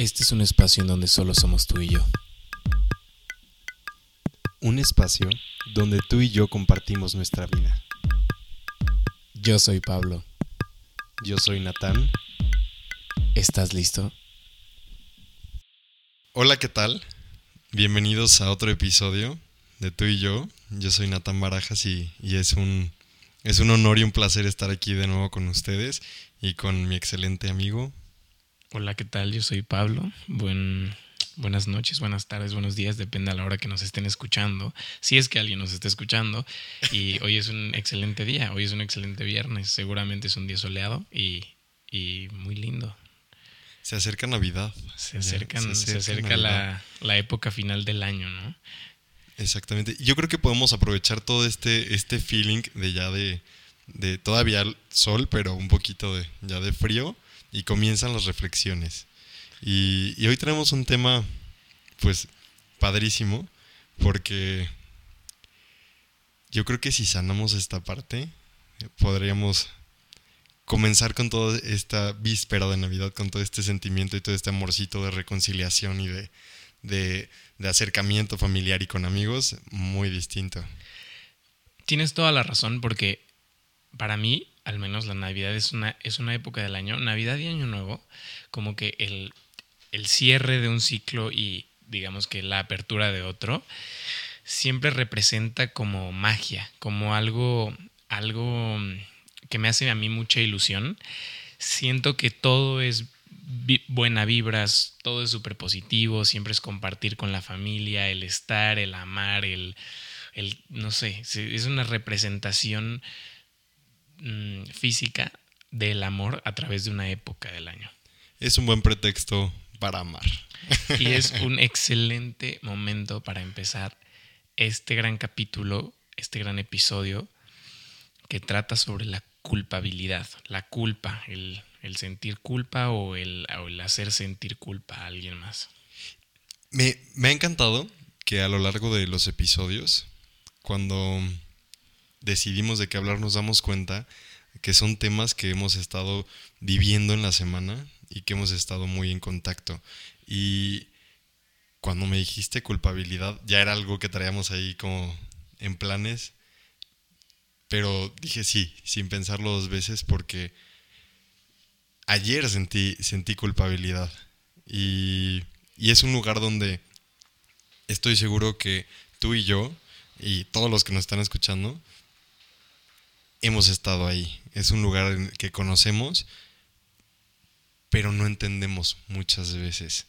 Este es un espacio en donde solo somos tú y yo. Un espacio donde tú y yo compartimos nuestra vida. Yo soy Pablo. Yo soy Natán. ¿Estás listo? Hola, ¿qué tal? Bienvenidos a otro episodio de tú y yo. Yo soy Natán Barajas y, y es un es un honor y un placer estar aquí de nuevo con ustedes y con mi excelente amigo. Hola, ¿qué tal? Yo soy Pablo. Buen, buenas noches, buenas tardes, buenos días, depende a la hora que nos estén escuchando. Si es que alguien nos está escuchando. Y hoy es un excelente día, hoy es un excelente viernes. Seguramente es un día soleado y, y muy lindo. Se acerca Navidad. Se, acercan, se, acerca la, la época final del año, ¿no? Exactamente. Yo creo que podemos aprovechar todo este, este feeling de ya de, de todavía sol, pero un poquito de ya de frío, y comienzan las reflexiones. Y, hoy tenemos un tema, pues, padrísimo, porque yo creo que si sanamos esta parte, podríamos comenzar con toda esta víspera de Navidad, con todo este sentimiento y todo este amorcito de reconciliación y de, de, de acercamiento familiar y con amigos muy distinto. Tienes toda la razón porque para mí, al menos la Navidad es una, es una época del año, Navidad y Año Nuevo, como que el, el cierre de un ciclo y digamos que la apertura de otro, siempre representa como magia, como algo, algo que me hace a mí mucha ilusión. Siento que todo es buena vibras, todo es súper positivo, siempre es compartir con la familia, el estar, el amar, el, el no sé, es una representación física del amor a través de una época del año. Es un buen pretexto para amar. Y es un excelente momento para empezar este gran capítulo, este gran episodio que trata sobre la culpabilidad, la culpa, el, el sentir culpa o el, o el, hacer sentir culpa a alguien más. Me, me, ha encantado que a lo largo de los episodios, cuando decidimos de qué hablar, nos damos cuenta que son temas que hemos estado viviendo en la semana y que hemos estado muy en contacto. Y cuando me dijiste culpabilidad, ya era algo que traíamos ahí como en planes, pero dije sí, sin pensarlo dos veces porque ayer sentí, sentí culpabilidad. Y, y, es un lugar donde estoy seguro que tú y yo, y todos los que nos están escuchando, hemos estado ahí. Es un lugar que conocemos, pero no entendemos muchas veces.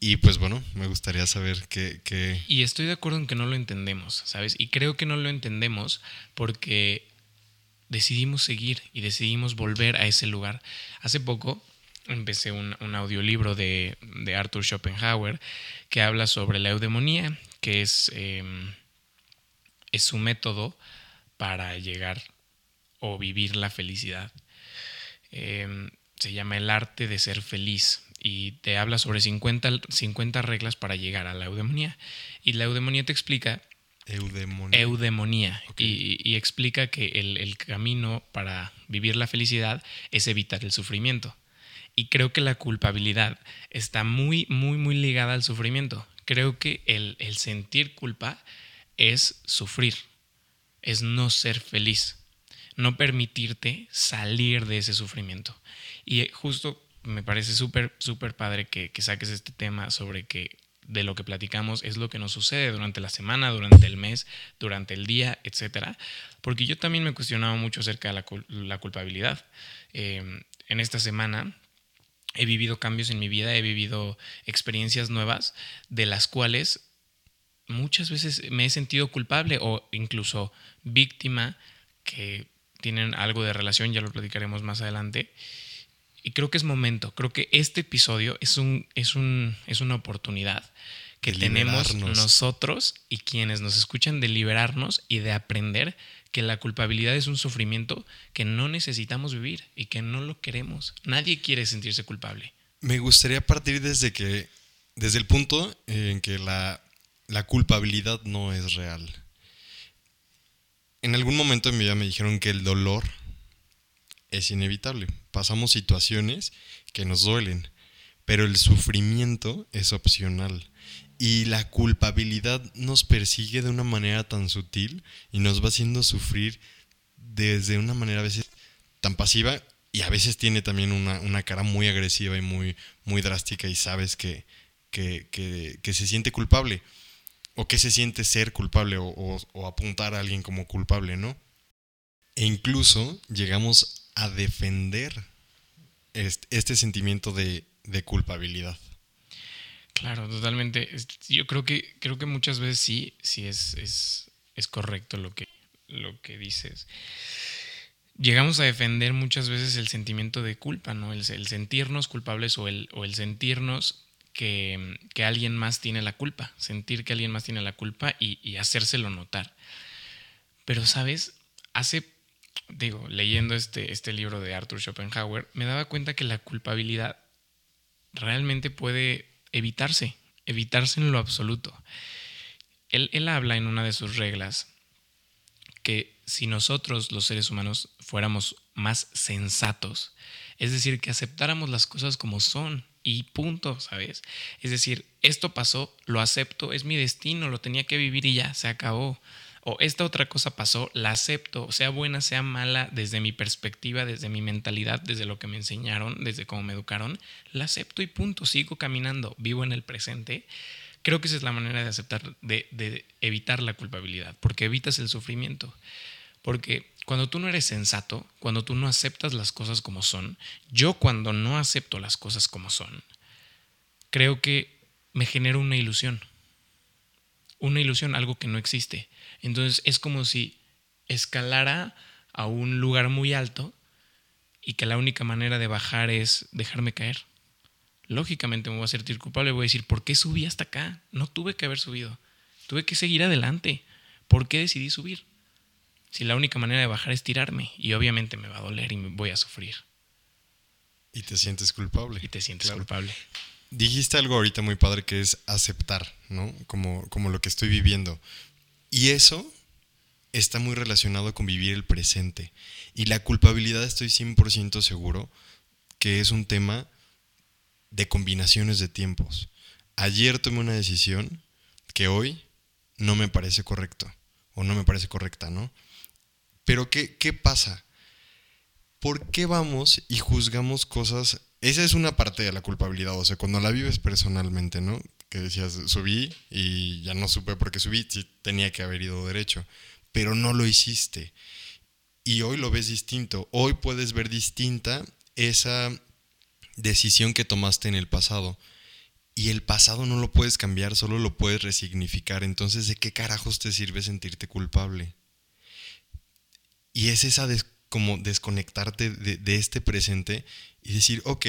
Y pues bueno, me gustaría saber qué. Y estoy de acuerdo en que no lo entendemos, ¿sabes? Y creo que no lo entendemos porque decidimos seguir y decidimos volver a ese lugar. Hace poco empecé un, audiolibro de, de, Arthur Schopenhauer que habla sobre la eudemonía, que es, eh, es su método para llegar o vivir la felicidad. Eh, se llama El arte de ser feliz y te habla sobre 50, 50 reglas para llegar a la eudemonía. Y la eudemonía te explica Eudemonía. Eudemonía. Okay. Y, y, explica que el, el, camino para vivir la felicidad es evitar el sufrimiento. Y creo que la culpabilidad está muy, muy, muy ligada al sufrimiento. Creo que el, el sentir culpa es sufrir, es no ser feliz, no permitirte salir de ese sufrimiento. Y justo me parece súper, súper padre que, que saques este tema sobre que de lo que platicamos es lo que nos sucede durante la semana, durante el mes, durante el día, etcétera. Porque yo también me cuestionaba mucho acerca de la, la culpabilidad. Eh, en esta semana he vivido cambios en mi vida, he vivido experiencias nuevas de las cuales muchas veces me he sentido culpable o incluso víctima que tienen algo de relación, ya lo platicaremos más adelante. Y creo que es momento, creo que este episodio es, un, es, un, es una oportunidad que tenemos nosotros y quienes nos escuchan de liberarnos y de aprender que la culpabilidad es un sufrimiento que no necesitamos vivir y que no lo queremos. Nadie quiere sentirse culpable. Me gustaría partir desde que, desde el punto en que la, la culpabilidad no es real. En algún momento en mi vida me dijeron que el dolor es inevitable. Pasamos situaciones que nos duelen, pero el sufrimiento es opcional. Y la culpabilidad nos persigue de una manera tan sutil y nos va haciendo sufrir desde una manera a veces tan pasiva y a veces tiene también una, cara muy agresiva y muy, muy drástica y sabes que, que, se siente culpable o que se siente ser culpable o, apuntar a alguien como culpable, ¿no? E incluso llegamos a defender este, sentimiento de, culpabilidad. Claro, totalmente. Yo creo que, creo que muchas veces sí, sí es, es, correcto lo que, lo que dices. Llegamos a defender muchas veces el sentimiento de culpa, ¿no? El, sentirnos culpables o el, o el sentirnos que, alguien más tiene la culpa, sentir que alguien más tiene la culpa y, hacérselo notar. Pero, ¿sabes? Hace, digo, leyendo este, este libro de Arthur Schopenhauer, me daba cuenta que la culpabilidad realmente puede evitarse, evitarse en lo absoluto. Él, él habla en una de sus reglas que si nosotros los seres humanos fuéramos más sensatos, es decir, que aceptáramos las cosas como son y punto, ¿sabes? Es decir, esto pasó, lo acepto, es mi destino, lo tenía que vivir y ya, se acabó o esta otra cosa pasó, la acepto, sea buena, sea mala, desde mi perspectiva, desde mi mentalidad, desde lo que me enseñaron, desde cómo me educaron, la acepto y punto, sigo caminando, vivo en el presente. Creo que esa es la manera de aceptar, de, de evitar la culpabilidad, porque evitas el sufrimiento. Porque cuando tú no eres sensato, cuando tú no aceptas las cosas como son, yo cuando no acepto las cosas como son, creo que me genero una ilusión. Una ilusión, algo que no existe. Entonces es como si escalara a un lugar muy alto y que la única manera de bajar es dejarme caer. Lógicamente me voy a sentir culpable, voy a decir, ¿por qué subí hasta acá? No tuve que haber subido, tuve que seguir adelante. ¿Por qué decidí subir? Si la única manera de bajar es tirarme y obviamente me va a doler y me voy a sufrir. Y te sientes culpable. Y te sientes culpable. Dijiste algo ahorita muy padre que es aceptar, ¿no? Como, como lo que estoy viviendo. Y eso está muy relacionado con vivir el presente. Y la culpabilidad estoy 100% seguro que es un tema de combinaciones de tiempos. Ayer tomé una decisión que hoy no me parece correcto o no me parece correcta, ¿no? Pero ¿qué, qué pasa? ¿Por qué vamos y juzgamos cosas? Esa es una parte de la culpabilidad, o sea, cuando la vives personalmente, ¿no? que decías, subí y ya no supe por qué subí, sí tenía que haber ido derecho, pero no lo hiciste. Y hoy lo ves distinto, hoy puedes ver distinta esa decisión que tomaste en el pasado. Y el pasado no lo puedes cambiar, solo lo puedes resignificar. Entonces, ¿de qué carajos te sirve sentirte culpable? Y es esa como desconectarte de, este presente y decir, ok,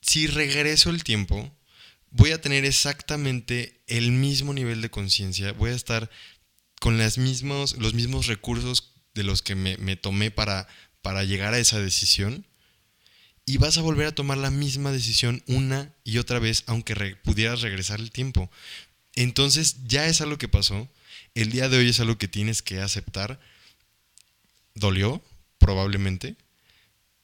si regreso el tiempo, voy a tener exactamente el mismo nivel de conciencia, voy a estar con los mismos recursos de los que me, tomé para, para llegar a esa decisión y vas a volver a tomar la misma decisión una y otra vez, aunque pudieras regresar el tiempo. Entonces ya es algo que pasó, el día de hoy es algo que tienes que aceptar, dolió probablemente,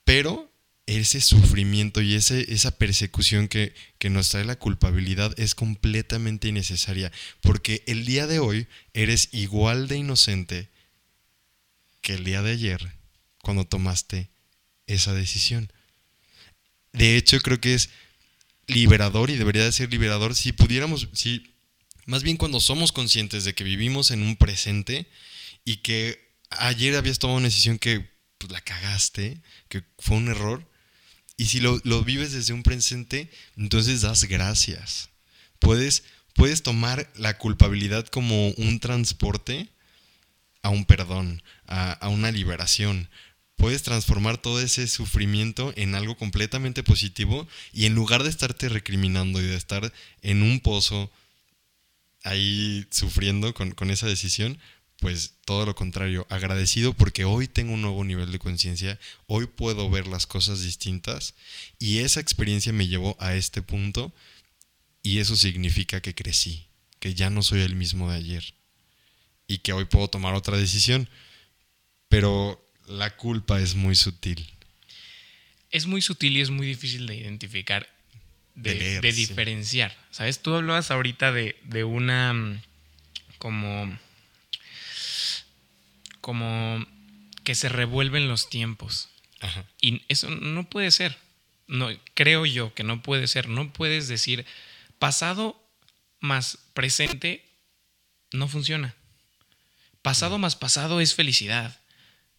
pero ese sufrimiento y ese, esa persecución que, que, nos trae la culpabilidad es completamente innecesaria, porque el día de hoy eres igual de inocente que el día de ayer cuando tomaste esa decisión. De hecho, creo que es liberador y debería de ser liberador si pudiéramos, si más bien cuando somos conscientes de que vivimos en un presente y que ayer habías tomado una decisión que pues, la cagaste, que fue un error, y si lo, vives desde un presente, entonces das gracias. Puedes, puedes tomar la culpabilidad como un transporte a un perdón, a, a una liberación. Puedes transformar todo ese sufrimiento en algo completamente positivo y en lugar de estarte recriminando y de estar en un pozo ahí sufriendo con, con esa decisión, pues todo lo contrario, agradecido porque hoy tengo un nuevo nivel de conciencia, hoy puedo ver las cosas distintas y esa experiencia me llevó a este punto y eso significa que crecí, que ya no soy el mismo de ayer y que hoy puedo tomar otra decisión, pero la culpa es muy sutil. Es muy sutil y es muy difícil de identificar de, diferenciar. ¿Sabes? Tú hablabas ahorita de, de una mm, como como que se revuelven los tiempos. Y eso no puede ser. No, creo yo que no puede ser. No puedes decir pasado más presente no funciona. Pasado más pasado es felicidad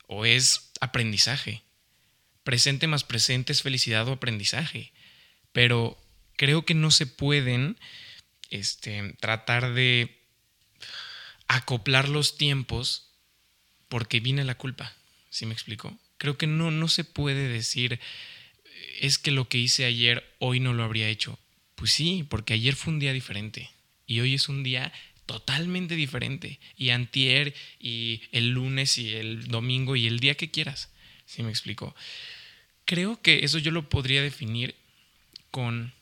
o es aprendizaje. Presente más presente es felicidad o aprendizaje. Pero creo que no se pueden este, tratar de acoplar los tiempos porque viene la culpa. ¿Sí me explico? Creo que no, no se puede decir es que lo que hice ayer hoy no lo habría hecho. Pues sí, porque ayer fue un día diferente y hoy es un día totalmente diferente. Y antier y el lunes y el domingo y el día que quieras. ¿Sí me explico? Creo que eso yo lo podría definir con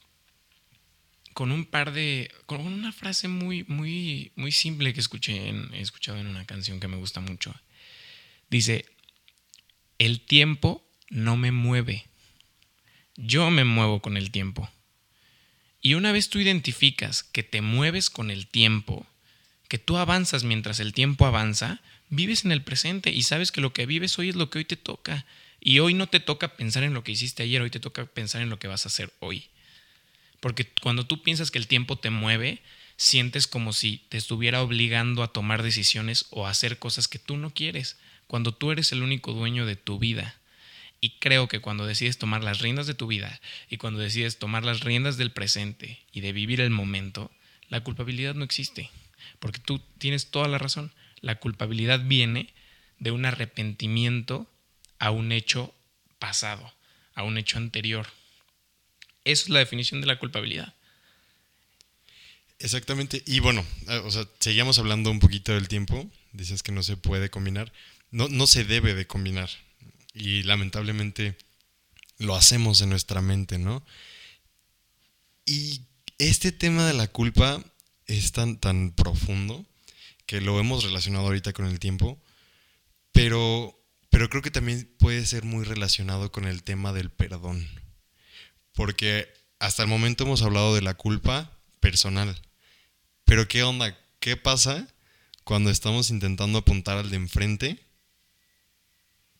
con un par de con una frase muy muy muy simple que escuché en, he escuchado en una canción que me gusta mucho. Dice, "El tiempo no me mueve. Yo me muevo con el tiempo." Y una vez tú identificas que te mueves con el tiempo, que tú avanzas mientras el tiempo avanza, vives en el presente y sabes que lo que vives hoy es lo que hoy te toca. Y hoy no te toca pensar en lo que hiciste ayer, hoy te toca pensar en lo que vas a hacer hoy. Porque cuando tú piensas que el tiempo te mueve, sientes como si te estuviera obligando a tomar decisiones o a hacer cosas que tú no quieres, cuando tú eres el único dueño de tu vida. Y creo que cuando decides tomar las riendas de tu vida y cuando decides tomar las riendas del presente y de vivir el momento, la culpabilidad no existe. Porque tú tienes toda la razón. La culpabilidad viene de un arrepentimiento a un hecho pasado, a un hecho anterior. Esa es la definición de la culpabilidad. Exactamente. Y bueno, eh, o sea, seguíamos hablando un poquito del tiempo. Dices que no se puede combinar. No, no se debe de combinar y lamentablemente lo hacemos en nuestra mente, ¿no? Y este tema de la culpa es tan, tan profundo que lo hemos relacionado ahorita con el tiempo, pero, pero creo que también puede ser muy relacionado con el tema del perdón, porque hasta el momento hemos hablado de la culpa personal, pero ¿qué onda? ¿Qué pasa cuando estamos intentando apuntar al de enfrente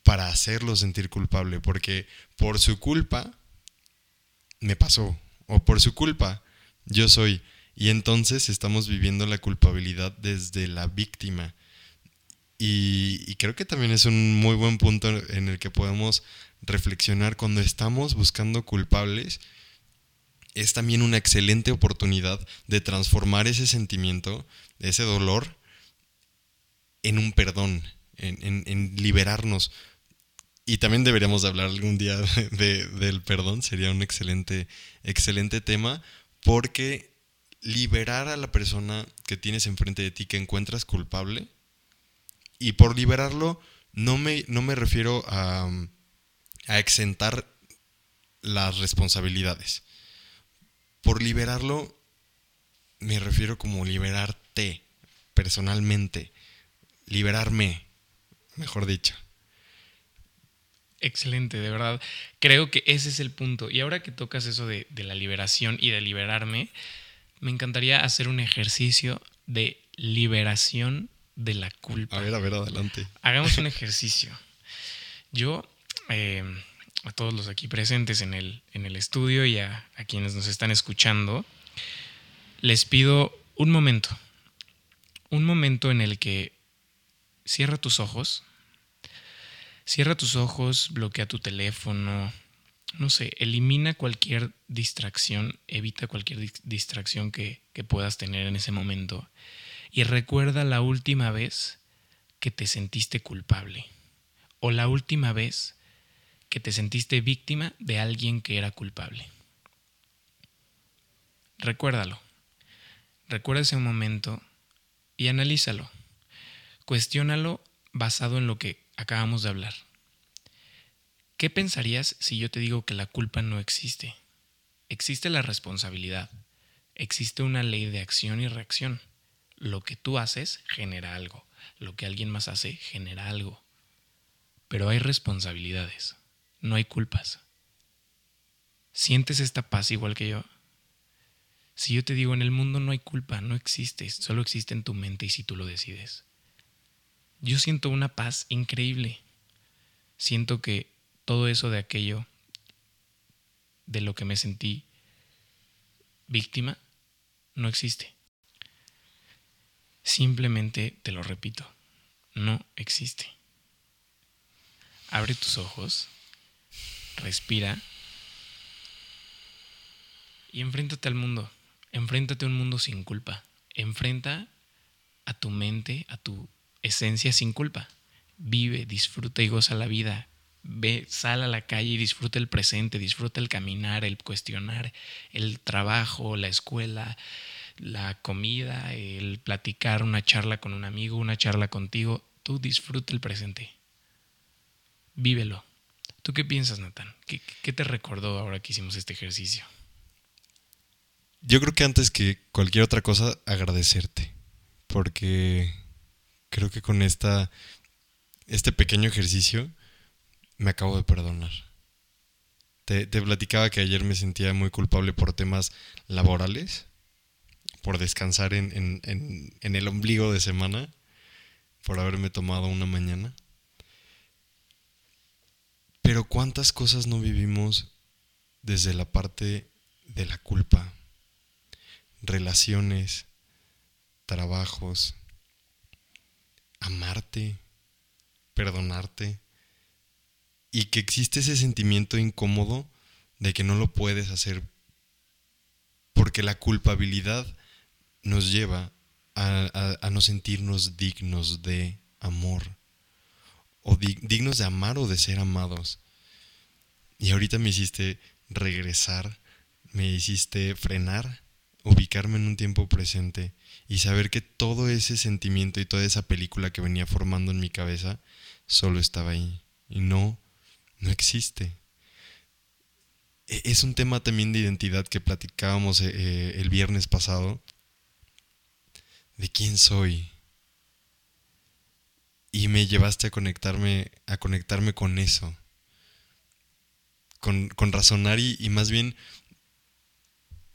para hacerlo sentir culpable, porque por su culpa me pasó, o por su culpa yo soy. Y entonces estamos viviendo la culpabilidad desde la víctima. Y, creo que también es un muy buen punto en el que podemos reflexionar cuando estamos buscando culpables. Es también una excelente oportunidad de transformar ese sentimiento, ese dolor, en un perdón, en, liberarnos. Y también deberíamos hablar algún día de, del perdón, sería un excelente, excelente tema, porque liberar a la persona que tienes enfrente de ti que encuentras culpable, y por liberarlo no me, no me refiero a, a exentar las responsabilidades. Por liberarlo me refiero como liberarte personalmente, liberarme, mejor dicho. Excelente, de verdad. Creo que ese es el punto. Y ahora que tocas eso de, la liberación y de liberarme, me encantaría hacer un ejercicio de liberación de la culpa. A ver, a ver, adelante. Hagamos un ejercicio. Yo, eh, a todos los aquí presentes en el, en el estudio y a, a quienes nos están escuchando, les pido un momento. Un momento en el que cierra tus ojos Cierra tus ojos, bloquea tu teléfono, no sé, elimina cualquier distracción, evita cualquier distracción que, que puedas tener en ese momento y recuerda la última vez que te sentiste culpable o la última vez que te sentiste víctima de alguien que era culpable. Recuérdalo. Recuerda ese momento y analízalo. Cuestiónalo basado en lo que acabamos de hablar. ¿Qué pensarías si yo te digo que la culpa no existe? Existe la responsabilidad. Existe una ley de acción y reacción. Lo que tú haces genera algo. Lo que alguien más hace genera algo. Pero hay responsabilidades. No hay culpas. ¿Sientes esta paz igual que yo? Si yo te digo, en el mundo no hay culpa, no existe, solo existe en tu mente y si tú lo decides. Yo siento una paz increíble. Siento que todo eso de aquello, de lo que me sentí víctima, no existe. Simplemente te lo repito, no existe. Abre tus ojos, respira y enfréntate al mundo. Enfréntate a un mundo sin culpa. Enfrenta a tu mente, a tu esencia sin culpa. Vive, disfruta y goza la vida. Ve, sal a la calle y disfruta el presente, disfruta el caminar, el cuestionar, el trabajo, la escuela, la comida, el platicar, una charla con un amigo, una charla contigo. Tú disfruta el presente. Vívelo. ¿Tú qué piensas, Nathan? ¿Qué, ¿Qué, te recordó ahora que hicimos este ejercicio? Yo creo que antes que cualquier otra cosa, agradecerte. Porque creo que con esta, este pequeño ejercicio me acabo de perdonar. Te, te, platicaba que ayer me sentía muy culpable por temas laborales, por descansar en, en, en, en el ombligo de semana, por haberme tomado una mañana. Pero cuántas cosas no vivimos desde la parte de la culpa, relaciones, trabajos, amarte, perdonarte, y que existe ese sentimiento incómodo de que no lo puedes hacer porque la culpabilidad nos lleva a, no sentirnos dignos de amor, o di dignos de amar o de ser amados. Y ahorita me hiciste regresar, me hiciste frenar ubicarme en un tiempo presente y saber que todo ese sentimiento y toda esa película que venía formando en mi cabeza solo estaba ahí y no, no existe. E-, es un tema también de identidad que platicábamos eh, el viernes pasado, de quién soy. Y me llevaste a conectarme, a conectarme con eso, con, con razonar y más bien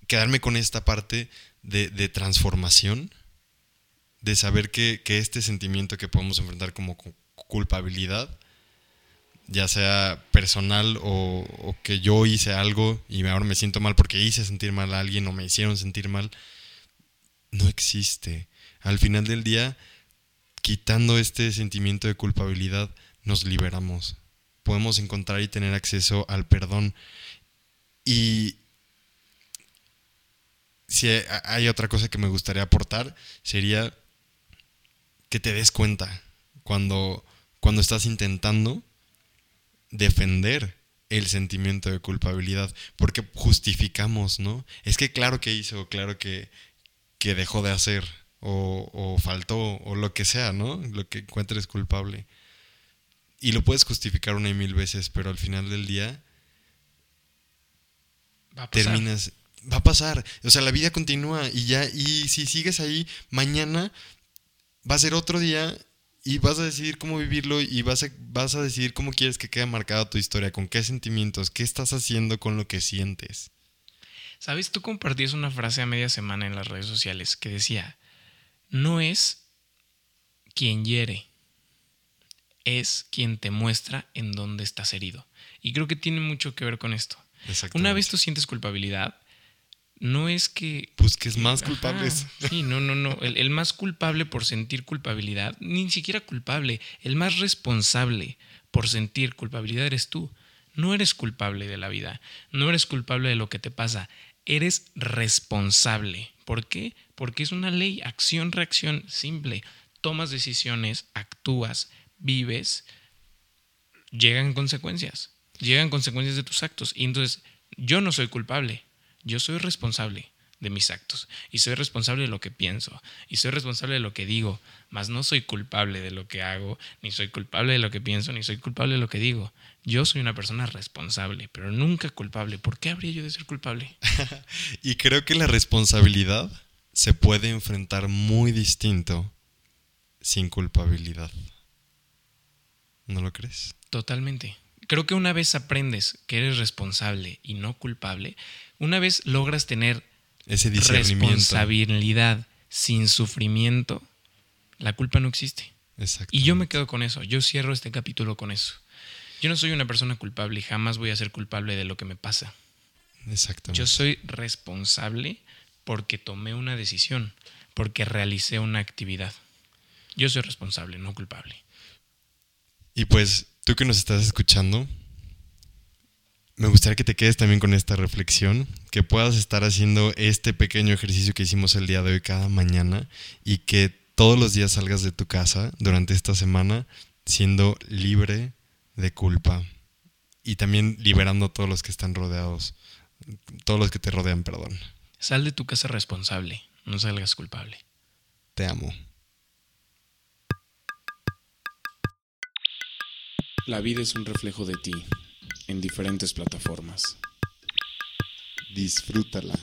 quedarme con esta parte de, de transformación, de saber que, que, este sentimiento que podemos enfrentar como culpabilidad, ya sea personal o, o, que yo hice algo y ahora me siento mal porque hice sentir mal a alguien o me hicieron sentir mal, no existe. Al final del día, quitando este sentimiento de culpabilidad, nos liberamos. Podemos encontrar y tener acceso al perdón. Y, si hay otra cosa que me gustaría aportar, sería que te des cuenta cuando, cuando estás intentando defender el sentimiento de culpabilidad, porque justificamos, ¿no? Es que claro que hizo, claro que, que dejó de hacer, o, o, faltó, o lo que sea, ¿no? Lo que encuentres culpable. Y lo puedes justificar una y mil veces, pero al final del día terminas va a pasar. O sea, la vida continúa y ya, y si sigues ahí, mañana va a ser otro día y vas a decidir cómo vivirlo y vas a, vas a decidir cómo quieres que quede marcada tu historia, con qué sentimientos, qué estás haciendo con lo que sientes. Sabes, tú compartías una frase a media semana en las redes sociales que decía, no es quien hiere, es quien te muestra en dónde estás herido. Y creo que tiene mucho que ver con esto. Una vez tú sientes culpabilidad, no es que... Pues que es más culpable. Ajá, sí, no, no, no. El, el, más culpable por sentir culpabilidad, ni siquiera culpable, el más responsable por sentir culpabilidad eres tú. No eres culpable de la vida, no eres culpable de lo que te pasa, eres responsable. ¿Por qué? Porque es una ley, acción, reacción simple. Tomas decisiones, actúas, vives, llegan consecuencias, llegan consecuencias de tus actos. Y entonces, yo no soy culpable, yo soy responsable de mis actos y soy responsable de lo que pienso y soy responsable de lo que digo, mas no soy culpable de lo que hago, ni soy culpable de lo que pienso, ni soy culpable de lo que digo. Yo soy una persona responsable, pero nunca culpable. ¿Por qué habría yo de ser culpable? y creo que la responsabilidad se puede enfrentar muy distinto sin culpabilidad. ¿No lo crees? Totalmente. Creo que una vez aprendes que eres responsable y no culpable, una vez logras tener Ese discernimiento. responsabilidad sin sufrimiento, la culpa no existe. Y yo me quedo con eso. Yo cierro este capítulo con eso. Yo no soy una persona culpable y jamás voy a ser culpable de lo que me pasa. Exactamente. Yo soy responsable porque tomé una decisión, porque realicé una actividad. Yo soy responsable, no culpable. Y pues tú que nos estás escuchando, me gustaría que te quedes también con esta reflexión, que puedas estar haciendo este pequeño ejercicio que hicimos el día de hoy cada mañana y que todos los días salgas de tu casa durante esta semana siendo libre de culpa y también liberando a todos los que están rodeados, todos los que te rodean, perdón. Sal de tu casa responsable, no salgas culpable. Te amo. La vida es un reflejo de ti en diferentes plataformas. Disfrútala.